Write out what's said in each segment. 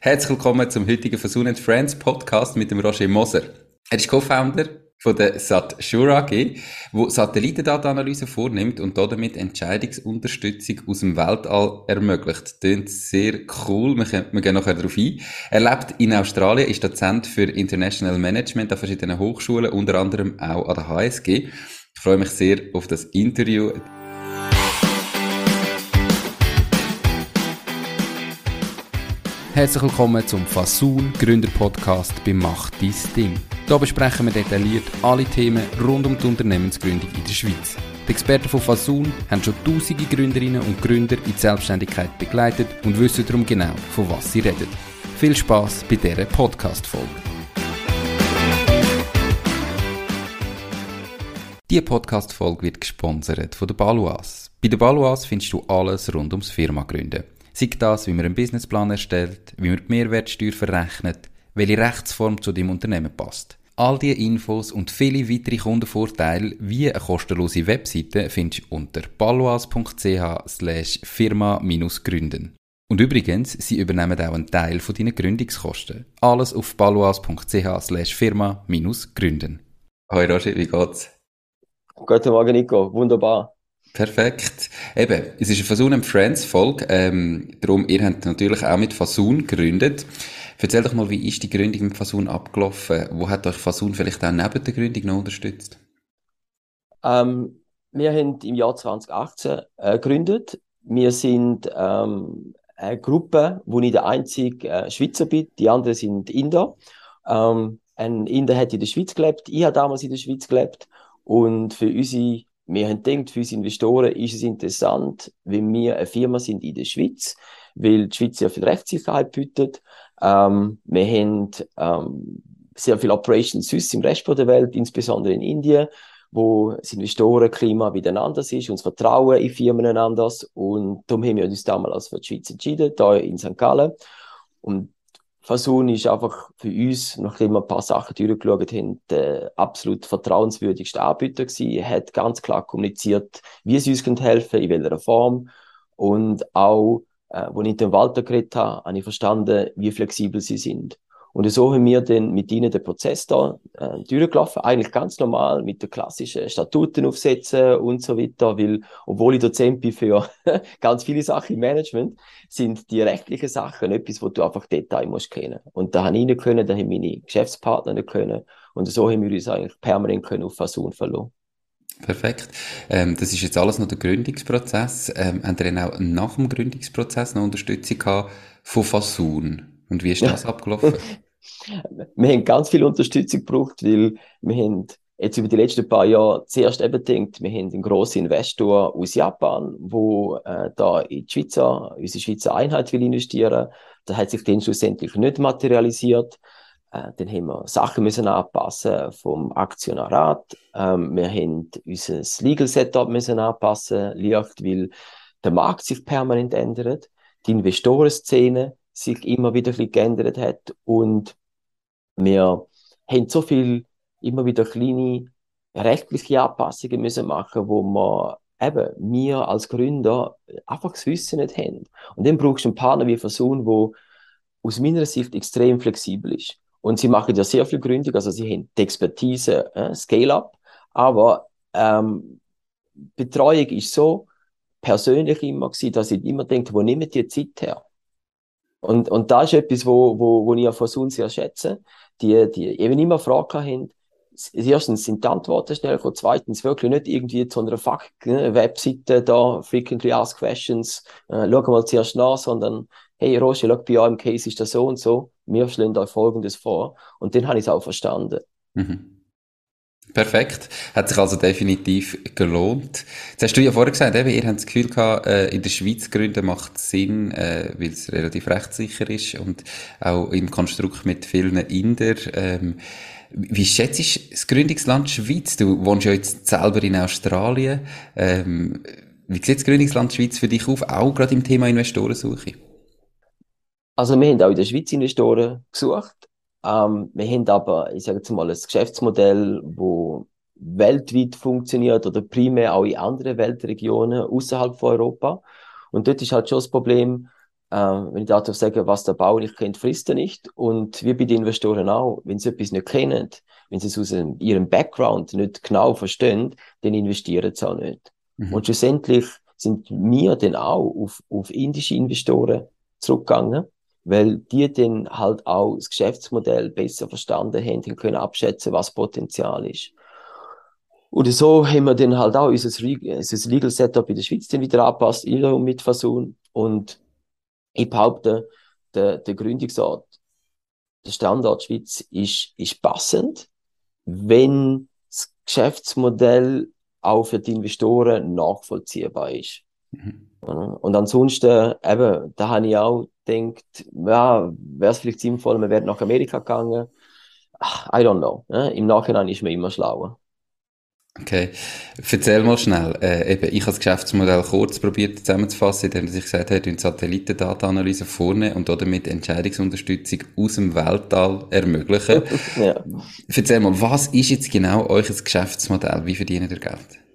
Herzlich willkommen zum heutigen Versun Friends Podcast mit dem Roger Moser. Er ist Co-Founder von der Satsure AG, wo Satellitendatenanalyse vornimmt und damit Entscheidungsunterstützung aus dem Weltall ermöglicht. Tönt sehr cool, wir, können, wir gehen nachher darauf ein. Er lebt in Australien, ist Dozent für International Management an verschiedenen Hochschulen, unter anderem auch an der HSG. Ich freue mich sehr auf das Interview. Herzlich willkommen zum Fasun Gründer Podcast bei Mach dein Ding. Hier besprechen wir detailliert alle Themen rund um die Unternehmensgründung in der Schweiz. Die Experten von Fasun haben schon tausende Gründerinnen und Gründer in die Selbstständigkeit begleitet und wissen darum genau, von was sie reden. Viel Spaß bei dieser Podcast-Folge. Diese Podcast-Folge wird gesponsert von der Baluas. Bei der Baluas findest du alles rund ums Firma gründen. Sei das, wie man einen Businessplan erstellt, wie man die Mehrwertsteuer verrechnet, welche Rechtsform zu deinem Unternehmen passt. All diese Infos und viele weitere Kundenvorteile wie eine kostenlose Webseite findest du unter paloas.ch slash firma-gründen. Und übrigens, sie übernehmen auch einen Teil von deinen Gründungskosten. Alles auf paloas.ch slash firma-gründen. Hoi Roger, wie geht's? Guten Morgen Nico, wunderbar. Perfekt. Eben, es ist eine Fasun and Friends Folge. Ähm, darum, ihr habt natürlich auch mit Fasun gegründet. Erzähl doch mal, wie ist die Gründung mit Fasun abgelaufen? Wo hat euch Fasun vielleicht auch neben der Gründung noch unterstützt? Ähm, wir haben im Jahr 2018 äh, gegründet. Wir sind ähm, eine Gruppe, wo ich der einzige äh, Schweizer bin. Die anderen sind Inder. Ähm, ein Inder hat in der Schweiz gelebt. Ich habe damals in der Schweiz gelebt. Und für unsere wir haben gedacht, für unsere Investoren ist es interessant, wenn wir eine Firma sind in der Schweiz, weil die Schweiz sehr viel Rechtssicherheit bietet. Ähm, wir haben ähm, sehr viel Operations im Rest der Welt, insbesondere in Indien, wo das Investorenklima wieder anders ist, uns Vertrauen in Firmen anders. Und darum haben wir uns damals für die Schweiz entschieden, da in St. Gallen. Und Fasun ist einfach für uns, nachdem wir ein paar Sachen durchgeschaut haben, der absolut vertrauenswürdigste Anbieter gewesen. Er hat ganz klar kommuniziert, wie sie uns helfen können, in welcher Form. Und auch, äh, als ich mit dem Walter geredet habe, habe ich verstanden, wie flexibel sie sind. Und so haben wir dann mit ihnen den Prozess da äh, durchgelaufen, eigentlich ganz normal mit den klassischen Statuten aufsetzen und so weiter, weil, obwohl ich Dozent bin für ganz viele Sachen im Management, sind die rechtlichen Sachen etwas, wo du einfach Detail musst kennen. Und da haben ich nicht können, da haben meine Geschäftspartner nicht können. Und so haben wir uns eigentlich permanent können auf Fasun verloren. Perfekt. Ähm, das ist jetzt alles noch der Gründungsprozess. Ähm, haben ihr auch nach dem Gründungsprozess noch Unterstützung gehabt von Fasun? Und wie ist das abgelaufen? Wir haben ganz viel Unterstützung gebraucht, weil wir haben jetzt über die letzten paar Jahre zuerst eben gedacht, wir haben einen grossen Investor aus Japan, wo äh, da in die Schweizer, unsere Schweizer Einheit will investieren. Das hat sich dann schlussendlich nicht materialisiert. Äh, dann haben wir Sachen müssen anpassen vom Aktionarat. Ähm, wir haben unser Legal Setup müssen anpassen, leicht, weil der Markt sich permanent ändert. Die Investorenszene sich immer wieder ein bisschen geändert hat und wir haben so viel immer wieder kleine rechtliche Anpassungen müssen machen, wo wir eben wir als Gründer einfach das Wissen nicht haben. Und dann brauchst du einen Partner wie Fasun, wo aus meiner Sicht extrem flexibel ist. Und sie machen ja sehr viel Gründung, also sie haben die Expertise, äh, Scale-up, aber ähm, Betreuung ist so persönlich immer gewesen, dass ich immer denke, wo nehmen die Zeit her? Und, und da ist etwas, wo, wo, wo ich von uns sehr schätze. Die, die eben immer Fragen haben, erstens sind die Antworten schnell gekommen, zweitens wirklich nicht irgendwie zu einer Fakt-Webseite da, frequently asked questions, äh, schau mal zuerst nach, sondern hey Roger, schau, bei eurem Case ist das so und so, wir schlagen euch Folgendes vor. Und dann habe ich es auch verstanden. Mhm. Perfekt. Hat sich also definitiv gelohnt. Jetzt hast du ja vorher gesagt, eben, ihr habt das Gefühl gehabt, äh, in der Schweiz gründen macht Sinn, äh, weil es relativ rechtssicher ist und auch im Konstrukt mit vielen Inder. Ähm, wie schätzt du das Gründungsland Schweiz? Du wohnst ja jetzt selber in Australien. Ähm, wie sieht das Gründungsland Schweiz für dich auf, auch gerade im Thema Investorensuche? Also wir haben auch in der Schweiz Investoren gesucht ähm, wir haben aber, ich sage jetzt mal, ein Geschäftsmodell, wo weltweit funktioniert oder primär auch in anderen Weltregionen außerhalb von Europa. Und dort ist halt schon das Problem, äh, wenn ich dazu sage, was der Bauer nicht kennt, frisst er nicht. Und wir bei den Investoren auch, wenn sie etwas nicht kennen, wenn sie es aus ihrem Background nicht genau verstehen, dann investieren sie auch nicht. Mhm. Und schlussendlich sind wir dann auch auf, auf indische Investoren zurückgegangen, weil die dann halt auch das Geschäftsmodell besser verstanden haben und können abschätzen, was Potenzial ist. Und so haben wir dann halt auch unser, unser Legal Setup in der Schweiz dann wieder angepasst, wiederum mit Fasun. Und ich behaupte, der, der Gründungsort, der Standort Schweiz ist, ist passend, wenn das Geschäftsmodell auch für die Investoren nachvollziehbar ist. Mhm. Und ansonsten, eben, da habe ich auch gedacht, ja, wäre es vielleicht sinnvoll, man wäre nach Amerika gegangen. Ach, I don't know. Ne? Im Nachhinein ist man immer schlauer. Okay. Erzähl mal schnell. Äh, eben, ich habe das Geschäftsmodell kurz probiert zusammenzufassen, indem ich gesagt habe, eine Satellitendatenanalyse vorne und damit Entscheidungsunterstützung aus dem Weltall ermöglichen. ja. Erzähl mal, was ist jetzt genau euer Geschäftsmodell? Wie verdient ihr Geld?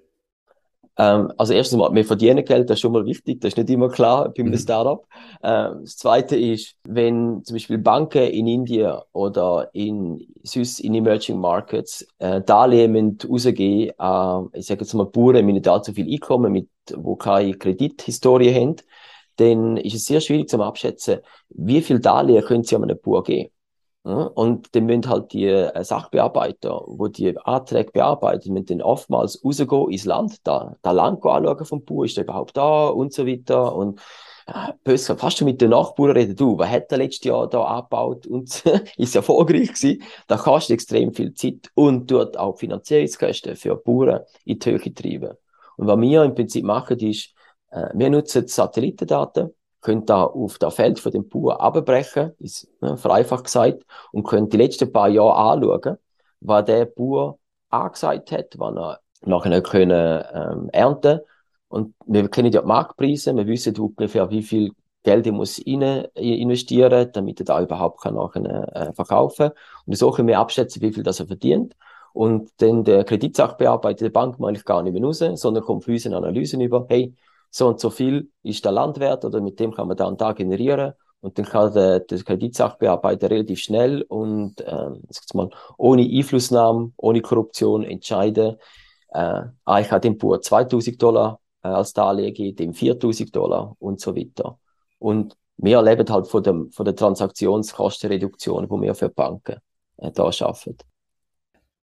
Ähm, also erstens mal, wir verdienen Geld, das ist schon mal wichtig, das ist nicht immer klar beim mhm. Startup. Ähm, das zweite ist, wenn zum Beispiel Banken in Indien oder in Süß in Emerging Markets äh, Darlehen rausgehen, äh, ich sage jetzt mal Bauern mit nicht allzu viel Einkommen, mit, wo keine Kredithistorie haben, dann ist es sehr schwierig zu abschätzen, wie viel Darlehen können sie an einen Bauer geben. Und dann müssen halt die äh, Sachbearbeiter, wo die Anträge bearbeiten, müssen dann oftmals rausgehen ins Land, da, da Land anschauen vom Bauer, ist der überhaupt da und so weiter. Und äh, böse, fast schon mit den Nachbarn reden, du, was hat der letztes Jahr da abgebaut und ist erfolgreich gewesen. Da kostet extrem viel Zeit und tut auch Finanzierungskosten für Bauern in die Höhe treiben. Und was wir im Prinzip machen, ist, äh, wir nutzen Satellitendaten, könnt da auf das Feld von dem Bauer abbrechen, ist ne, vereinfacht gesagt, und könnt die letzten paar Jahre anschauen, was der Bauer angesagt hat, wann er nachher können, ähm, ernten Und wir kennen ja die Marktpreise, wir wissen ungefähr, wie viel Geld er muss rein investieren, damit er da überhaupt kann nachher äh, verkaufen. Und so können wir abschätzen, wie viel das er verdient. Und dann der Kreditsachbearbeiter der Bank mache ich gar nicht mehr raus, sondern kommt für uns eine Analyse über, hey, so und so viel ist der Landwert oder mit dem kann man da und da generieren. Und dann kann der, der Kreditsachbearbeiter relativ schnell und äh, mal, ohne Einflussnahme, ohne Korruption entscheiden, äh, ah, ich habe dem Bauer 2000 Dollar äh, als Darlehen, dem 4000 Dollar und so weiter. Und wir erleben halt von, dem, von der Transaktionskostenreduktion, die wir für Banken äh, da schaffen.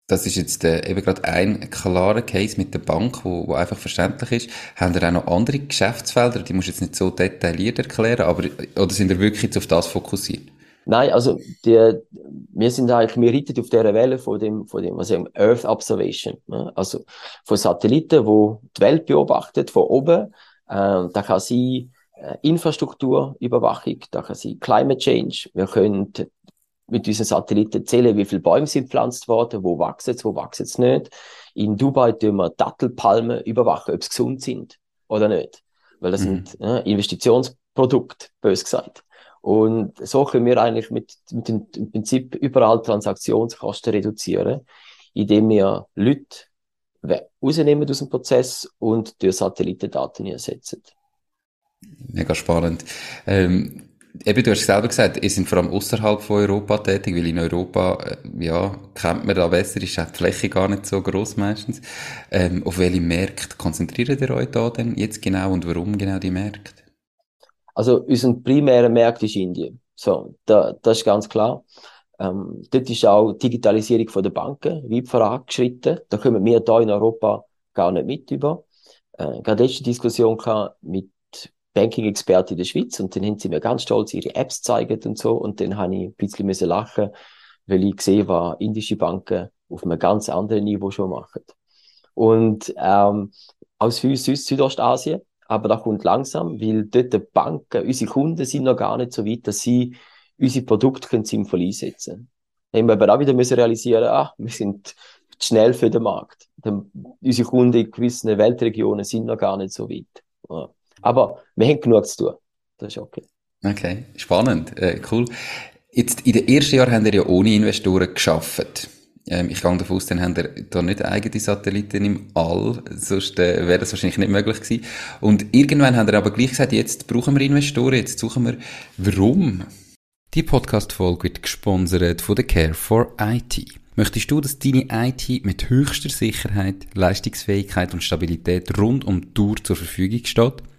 Das ist jetzt äh, eben gerade ein klarer Case mit der Bank, wo, wo einfach verständlich ist. Haben ihr auch noch andere Geschäftsfelder? Die musst du jetzt nicht so detailliert erklären, aber oder sind ihr wirklich jetzt auf das fokussiert? Nein, also die, wir sind eigentlich, wir reiten auf dieser Welle von dem, von dem, was sagen, Earth Observation. Ne? Also von Satelliten, wo die Welt beobachtet, von oben. Äh, da kann sie äh, Infrastrukturüberwachung, da kann sie Climate Change. Wir können mit unseren Satelliten zählen, wie viele Bäume sind gepflanzt worden, wo wachsen es, wo wachsen es nicht. In Dubai tun wir Dattelpalmen überwachen, ob sie gesund sind oder nicht. Weil das mhm. sind äh, Investitionsprodukte, bös gesagt. Und so können wir eigentlich mit, mit dem im Prinzip überall Transaktionskosten reduzieren, indem wir Leute rausnehmen aus dem Prozess und durch Satellitendaten ersetzen. Mega spannend. Ähm Eben, du hast selber gesagt, ihr seid vor allem außerhalb von Europa tätig, weil in Europa, äh, ja, kennt man da besser, ist die Fläche gar nicht so groß meistens. Ähm, auf welche Märkte konzentriert ihr euch da denn jetzt genau und warum genau die Märkte? Also, unser primärer Markt ist Indien. So, da, das ist ganz klar. Ähm, dort ist auch die Digitalisierung von der Banken weit vorangeschritten. Da kommen wir hier in Europa gar nicht mit über. Äh, gerade letzte Diskussion mit Banking-Experte in der Schweiz und dann haben sie mir ganz stolz ihre Apps gezeigt und so und dann habe ich ein bisschen müssen lachen, weil ich gesehen was indische Banken auf einem ganz anderen Niveau schon machen. Und ähm, aus uns Südostasien, aber das kommt langsam, weil dort die Banken, unsere Kunden sind noch gar nicht so weit, dass sie unsere Produkte können sinnvoll einsetzen können. Dann haben wir aber auch wieder müssen realisieren, ah, wir sind schnell für den Markt. Denn unsere Kunden in gewissen Weltregionen sind noch gar nicht so weit. Ja. Aber wir haben genug zu tun. Das ist okay. Okay, spannend, äh, cool. Jetzt, in den ersten Jahren haben wir ja ohne Investoren geschafft. Ähm, ich gehe davon aus, dann haben wir da nicht eigene Satelliten im All, sonst äh, wäre das wahrscheinlich nicht möglich gewesen. Und irgendwann haben wir aber gleich gesagt, jetzt brauchen wir Investoren, jetzt suchen wir, warum? Die Podcast-Folge wird gesponsert von der Care for IT. Möchtest du, dass deine IT mit höchster Sicherheit, Leistungsfähigkeit und Stabilität rund um die Tour zur Verfügung steht?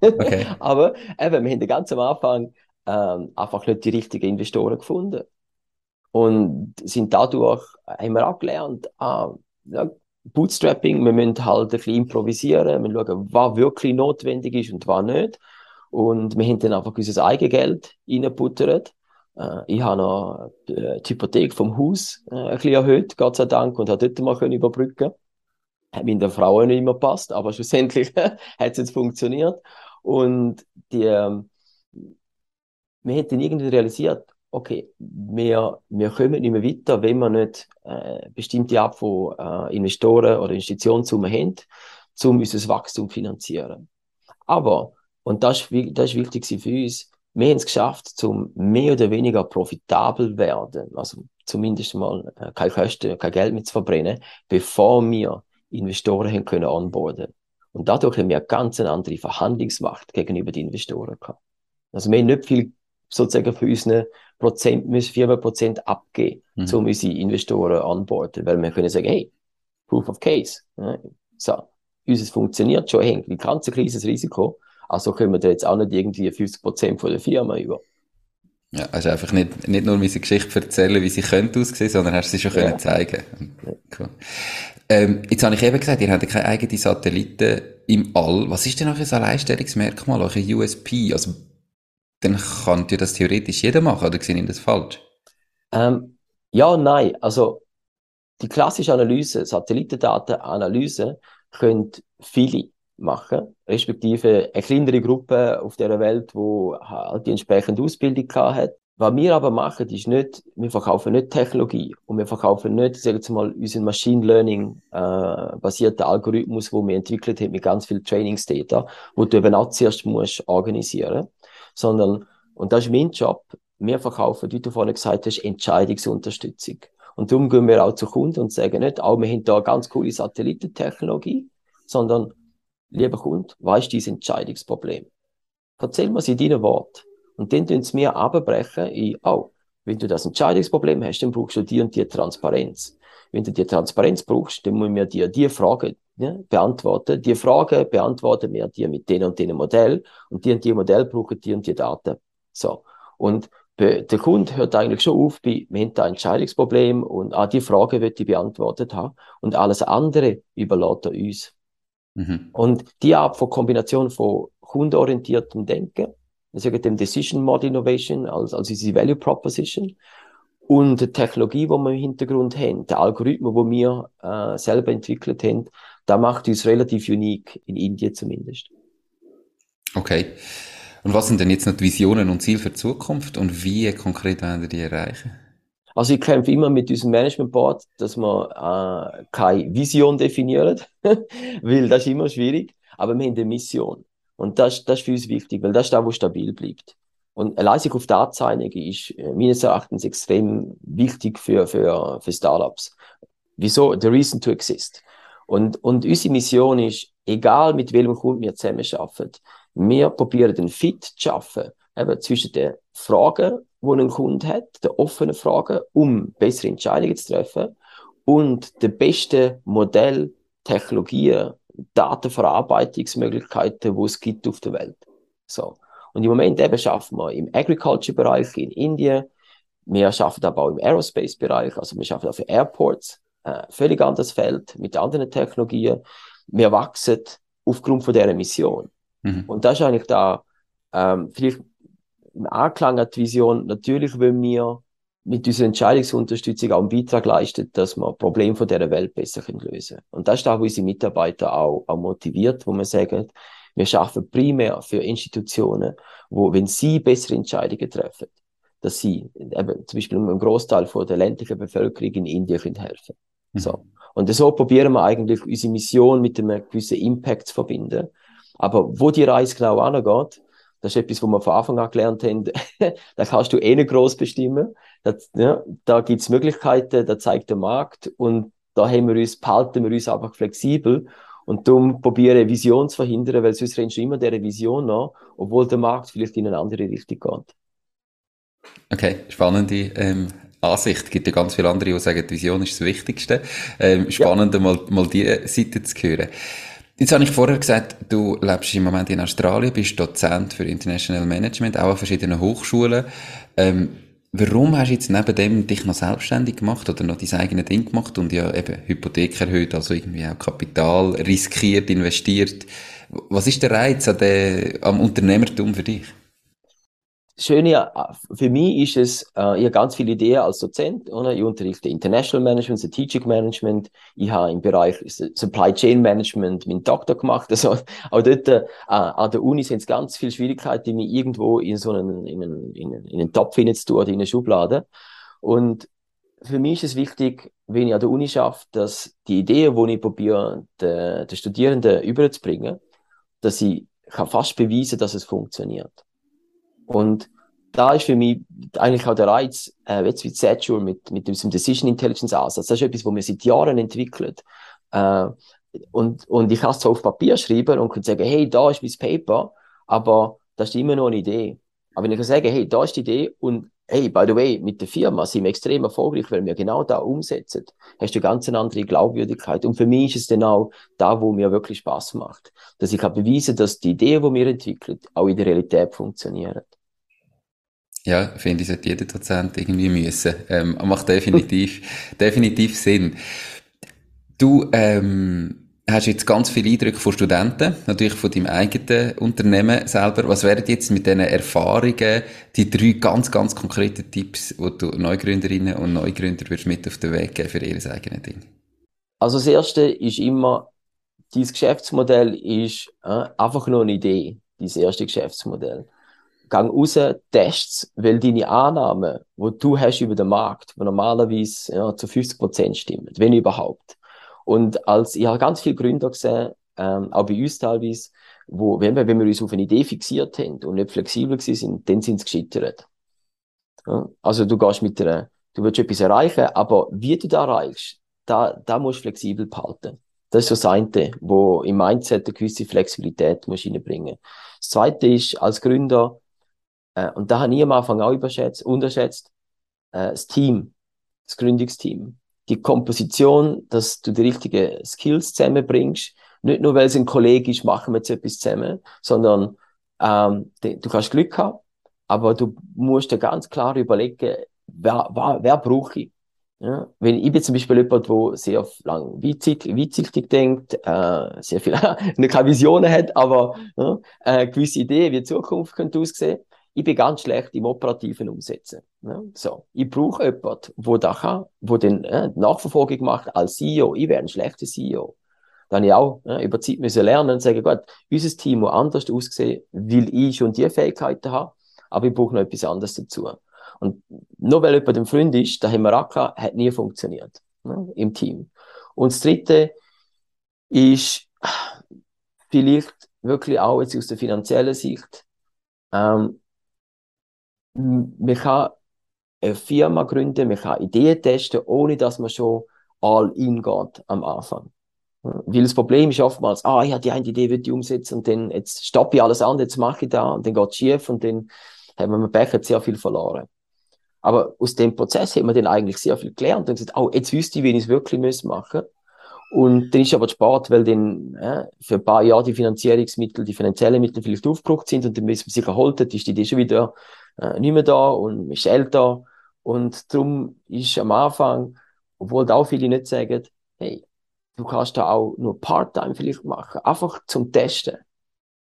Okay. Aber eben, wir haben ganz am Anfang ähm, einfach nicht die richtigen Investoren gefunden. Und sind dadurch, haben wir auch gelernt, ah, ja, Bootstrapping, wir müssen halt ein bisschen improvisieren, wir schauen, was wirklich notwendig ist und was nicht. Und wir haben dann einfach unser Eigengeld reingebuttert. Äh, ich habe noch äh, die Hypothek vom Haus äh, ein bisschen erhöht, Gott sei Dank, und habe dort mal können überbrücken Hat mit der Frau nicht immer passt, aber schlussendlich hat es jetzt funktioniert. Und ähm, wir hätten irgendwie realisiert, okay, wir, wir kommen nicht mehr weiter, wenn wir nicht äh, bestimmte Art von äh, Investoren oder Institutionssummen haben, um unser Wachstum zu finanzieren. Aber, und das, das ist wichtig für uns, wir haben es geschafft, zum mehr oder weniger profitabel werden, also zumindest mal äh, keine Kosten, kein Geld mehr zu verbrennen, bevor wir Investoren haben können onboarden. Und dadurch haben wir eine ganz andere Verhandlungsmacht gegenüber den Investoren gehabt. Also wir haben nicht viel sozusagen für unsere Prozent, müssen Firmenprozent abgeben, mhm. um unsere Investoren onboarden, weil wir können sagen, hey, Proof of Case. Ja, so, unseres funktioniert schon, hängt wie ganz ein kleines Risiko, also können wir da jetzt auch nicht irgendwie 50 Prozent von der Firma über. Ja, also einfach nicht, nicht nur unsere Geschichte erzählen, wie sie könnte aussehen, sondern hast sie schon ja. können zeigen. Cool. Ähm, jetzt habe ich eben gesagt, ihr habt keine eigenen Satelliten im All. Was ist denn euch ein Alleinstellungsmerkmal, euer USP? Also, dann kann ja das theoretisch jeder machen, oder sehe ich das falsch? Ähm, ja nein. Also, die klassische Analyse, Satellitendatenanalyse, können viele machen, respektive eine kleinere Gruppe auf der Welt, wo halt die entsprechende Ausbildung hat. Was wir aber machen, ist nicht, wir verkaufen nicht Technologie und wir verkaufen nicht, sagen wir mal, unseren Machine Learning äh, basierten Algorithmus, wo wir entwickelt haben mit ganz viel Trainingsdata, wo du eben auch zuerst musst organisieren, sondern, und das ist mein Job, wir verkaufen, wie du vorhin gesagt hast, Entscheidungsunterstützung. Und darum gehen wir auch zu Kunden und sagen nicht, auch wir haben da ganz coole Satellitentechnologie, sondern, lieber Kunde, was ist dein Entscheidungsproblem? Erzähl mir in deinen Worten. Und dann tun sie mir abbrechen in, oh, wenn du das Entscheidungsproblem hast, dann brauchst du die und die Transparenz. Wenn du die Transparenz brauchst, dann müssen wir dir die Frage ja, beantworten. Die Frage beantworten wir dir mit den und den Modell und die und die Modell brauchen die und die Daten. So. Und der Kunde hört eigentlich schon auf bei, wir haben da ein Entscheidungsproblem und ah, die Frage wird die beantwortet haben und alles andere überlässt er uns. Mhm. Und die Art von Kombination von kundenorientiertem Denken wir sagen dem Decision Model Innovation, als, als unsere Value Proposition. Und die Technologie, die wir im Hintergrund haben, der Algorithmus, den wir äh, selber entwickelt haben, da macht uns relativ unique, in Indien zumindest. Okay. Und was sind denn jetzt noch die Visionen und Ziele für die Zukunft und wie konkret werden wir die erreichen? Also ich kämpfe immer mit unserem Management Board, dass wir äh, keine Vision definieren, weil das ist immer schwierig, aber wir haben eine Mission. Und das, das ist für uns wichtig, weil das ist da, wo stabil bleibt. Und allein sich auf einigen ist äh, meines Erachtens extrem wichtig für, für, für Startups. Wieso? The reason to exist. Und, und unsere Mission ist, egal mit welchem Kunden wir zusammen arbeiten, wir probieren den Fit zu schaffen, eben zwischen den Fragen, die ein Kunde hat, den offenen Fragen, um bessere Entscheidungen zu treffen, und den besten Modell, Technologien Datenverarbeitungsmöglichkeiten, die es gibt auf der Welt. So. Und im Moment eben schaffen wir im Agriculture-Bereich in Indien, wir schaffen aber auch im Aerospace-Bereich, also wir schaffen auch für Airports, äh, völlig anderes Feld mit anderen Technologien. Wir wachsen aufgrund von dieser Mission. Mhm. Und das ist eigentlich da, ähm, vielleicht im Anklang an die Vision, natürlich wollen wir mit unserer Entscheidungsunterstützung auch einen Beitrag leistet, dass wir Probleme von dieser Welt besser lösen können. Und das ist auch, wo unsere Mitarbeiter auch, auch motiviert, wo man sagen, wir schaffen primär für Institutionen, wo, wenn sie bessere Entscheidungen treffen, dass sie eben, zum Beispiel einem Großteil von der ländlichen Bevölkerung in Indien können helfen. Mhm. So. Und so probieren wir eigentlich unsere Mission mit einem gewissen Impact zu verbinden. Aber wo die Reise genau angeht, das ist etwas, wo wir von Anfang an gelernt haben, da kannst du eh nicht groß bestimmen. Das, ja, da gibt's Möglichkeiten, da zeigt der Markt und da haben wir uns, behalten wir uns einfach flexibel und darum probieren Vision zu verhindern, weil sonst rennst du immer dieser Vision nach, obwohl der Markt vielleicht in eine andere Richtung geht. Okay, spannende ähm, Ansicht. Es gibt ja ganz viele andere, die sagen, die Vision ist das Wichtigste. Ähm, spannend, ja. mal, mal diese Seite zu hören. Jetzt habe ich vorher gesagt, du lebst im Moment in Australien, bist Dozent für International Management, auch an verschiedenen Hochschulen. Ähm, warum hast du jetzt neben dem dich noch selbstständig gemacht oder noch dein eigenes Ding gemacht und ja eben Hypothek erhöht, also irgendwie auch Kapital riskiert, investiert? Was ist der Reiz an der, am Unternehmertum für dich? Schöne äh, für mich ist es, äh, ich habe ganz viele Ideen als Dozent. Oder? Ich unterrichte International Management, Strategic Management. Ich habe im Bereich Supply Chain Management meinen Doktor gemacht. Also auch dort äh, an der Uni sind es ganz viele Schwierigkeiten, mich irgendwo in so einen, in einen, in einen, in einen Topf hineinzutun oder in eine Schublade. Und für mich ist es wichtig, wenn ich an der Uni schaffe, dass die Ideen, die ich probiere, den, den Studierenden überzubringen, dass ich kann fast beweisen, dass es funktioniert. Und da ist für mich eigentlich auch der Reiz, äh, jetzt wie Zature mit, mit diesem Decision Intelligence Ansatz. Das ist etwas, was wir seit Jahren entwickelt. Äh, und, und ich kann es zwar auf Papier schreiben und kann sagen, hey, da ist mein Paper, aber das ist immer noch eine Idee. Aber wenn ich kann sagen, hey, da ist die Idee und hey, by the way, mit der Firma sind wir extrem erfolgreich, weil wir genau da umsetzen, hast du eine ganz andere Glaubwürdigkeit. Und für mich ist es dann auch da, wo mir wirklich Spaß macht. Dass ich habe beweisen, dass die Idee, die wir entwickeln, auch in der Realität funktioniert. Ja, finde ich, sollte jeder Dozent irgendwie müssen. Ähm, macht definitiv, definitiv Sinn. Du, ähm, hast jetzt ganz viele Eindrücke von Studenten, natürlich von deinem eigenen Unternehmen selber. Was wären jetzt mit diesen Erfahrungen die drei ganz, ganz konkreten Tipps, die du Neugründerinnen und Neugründer würdest mit auf den Weg geben für ihr eigenes Ding? Also das Erste ist immer, dieses Geschäftsmodell ist äh, einfach nur eine Idee, dieses erste Geschäftsmodell gang raus, tests, weil deine Annahmen, wo du hast über den Markt, die normalerweise ja, zu 50 Prozent stimmen, wenn überhaupt. Und als, ich habe ganz viele Gründer gesehen, ähm, auch bei uns teilweise, wo, wenn wir, wenn wir uns auf eine Idee fixiert haben und nicht flexibel sind, dann sind sie gescheitert. Ja? Also du gehst mit einer, du willst etwas erreichen, aber wie du da erreichst, da, da musst du flexibel behalten. Das ist so das eine, wo im Mindset eine gewisse Flexibilität musst reinbringen. Das zweite ist, als Gründer, äh, und da habe ich am Anfang auch überschätzt, unterschätzt, äh, das Team, das Gründungsteam. Die Komposition, dass du die richtigen Skills zusammenbringst. Nicht nur, weil es ein Kollege ist, machen wir jetzt etwas zusammen, sondern ähm, du kannst Glück haben, aber du musst dir ganz klar überlegen, wer, wer, wer brauche ich? Ja, wenn ich bin zum Beispiel jemand, der sehr lang weitsichtig, denkt, äh, sehr viel, keine Visionen hat, aber ja, äh, gewisse Ideen, wie die Zukunft könnte aussehen, ich bin ganz schlecht im operativen Umsetzen. Ne? So, ich brauche jemanden, wo da kann, wo den äh, Nachverfolgung macht als CEO. Ich wäre ein schlechter CEO. Dann ich auch äh, über Zeit müssen lernen und sagen, gut, unser Team muss anders aussehen, weil ich schon die Fähigkeiten habe, aber ich brauche noch etwas anderes dazu. Und nur weil jemand ein Freund ist, da haben wir auch gehabt, hat nie funktioniert ne, im Team. Und das Dritte ist vielleicht wirklich auch jetzt aus der finanziellen Sicht, ähm, man kann eine Firma gründen, man kann Ideen testen, ohne dass man schon all in geht am Anfang. Weil das Problem ist oftmals, ah, ich habe die eine Idee, will ich umsetzen und dann, jetzt stoppe ich alles an, jetzt mache ich da und dann geht es schief und dann haben wir mit Pech sehr viel verloren. Aber aus dem Prozess hat man dann eigentlich sehr viel gelernt und gesagt, oh, jetzt wüsste ich, wie ich es wirklich machen muss. Und dann ist aber Sport, weil dann äh, für ein paar Jahre die Finanzierungsmittel, die finanziellen Mittel vielleicht aufgebraucht sind und dann, bis man sich erholt hat, ist die Idee schon wieder äh, nicht mehr da und ist älter. Und darum ist am Anfang, obwohl da auch viele nicht sagen, hey, du kannst da auch nur Part-Time vielleicht machen, einfach zum Testen.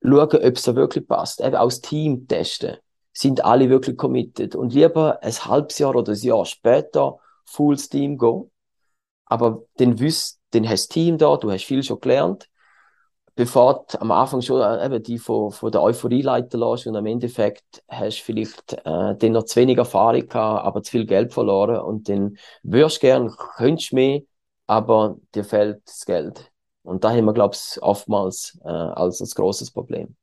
Schauen, ob es da wirklich passt. Eben als Team testen. sind alle wirklich committed und lieber ein halbes Jahr oder ein Jahr später full Steam gehen. Aber den wüsst, den hast Team da, du hast viel schon gelernt bevor du am Anfang schon äh, eben die von, von der Euphorie leiten lässt und am Endeffekt hast du vielleicht äh, dann noch zu wenig Erfahrung gehabt, aber zu viel Geld verloren und dann würdest du gern, könntest mehr, aber dir fehlt das Geld. Und da haben wir, glaube ich, oftmals äh, als, als großes Problem.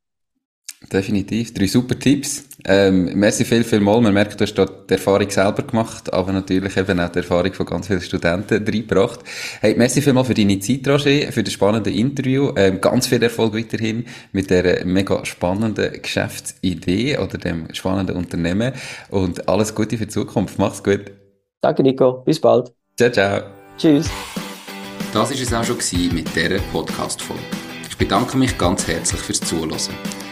Definitiv. Drei super Tipps. Ähm, merci viel, viel mal. Man merkt, du hast dort die Erfahrung selber gemacht, aber natürlich eben auch die Erfahrung von ganz vielen Studenten reingebracht. Hey, merci viel mal für deine Zeit, Roger, für das spannende Interview. Ähm, ganz viel Erfolg weiterhin mit der mega spannenden Geschäftsidee oder dem spannenden Unternehmen und alles Gute für die Zukunft. Mach's gut. Danke, Nico. Bis bald. Ciao, ciao. Tschüss. Das war es auch schon mit dieser Podcast-Folge. Ich bedanke mich ganz herzlich fürs Zuhören.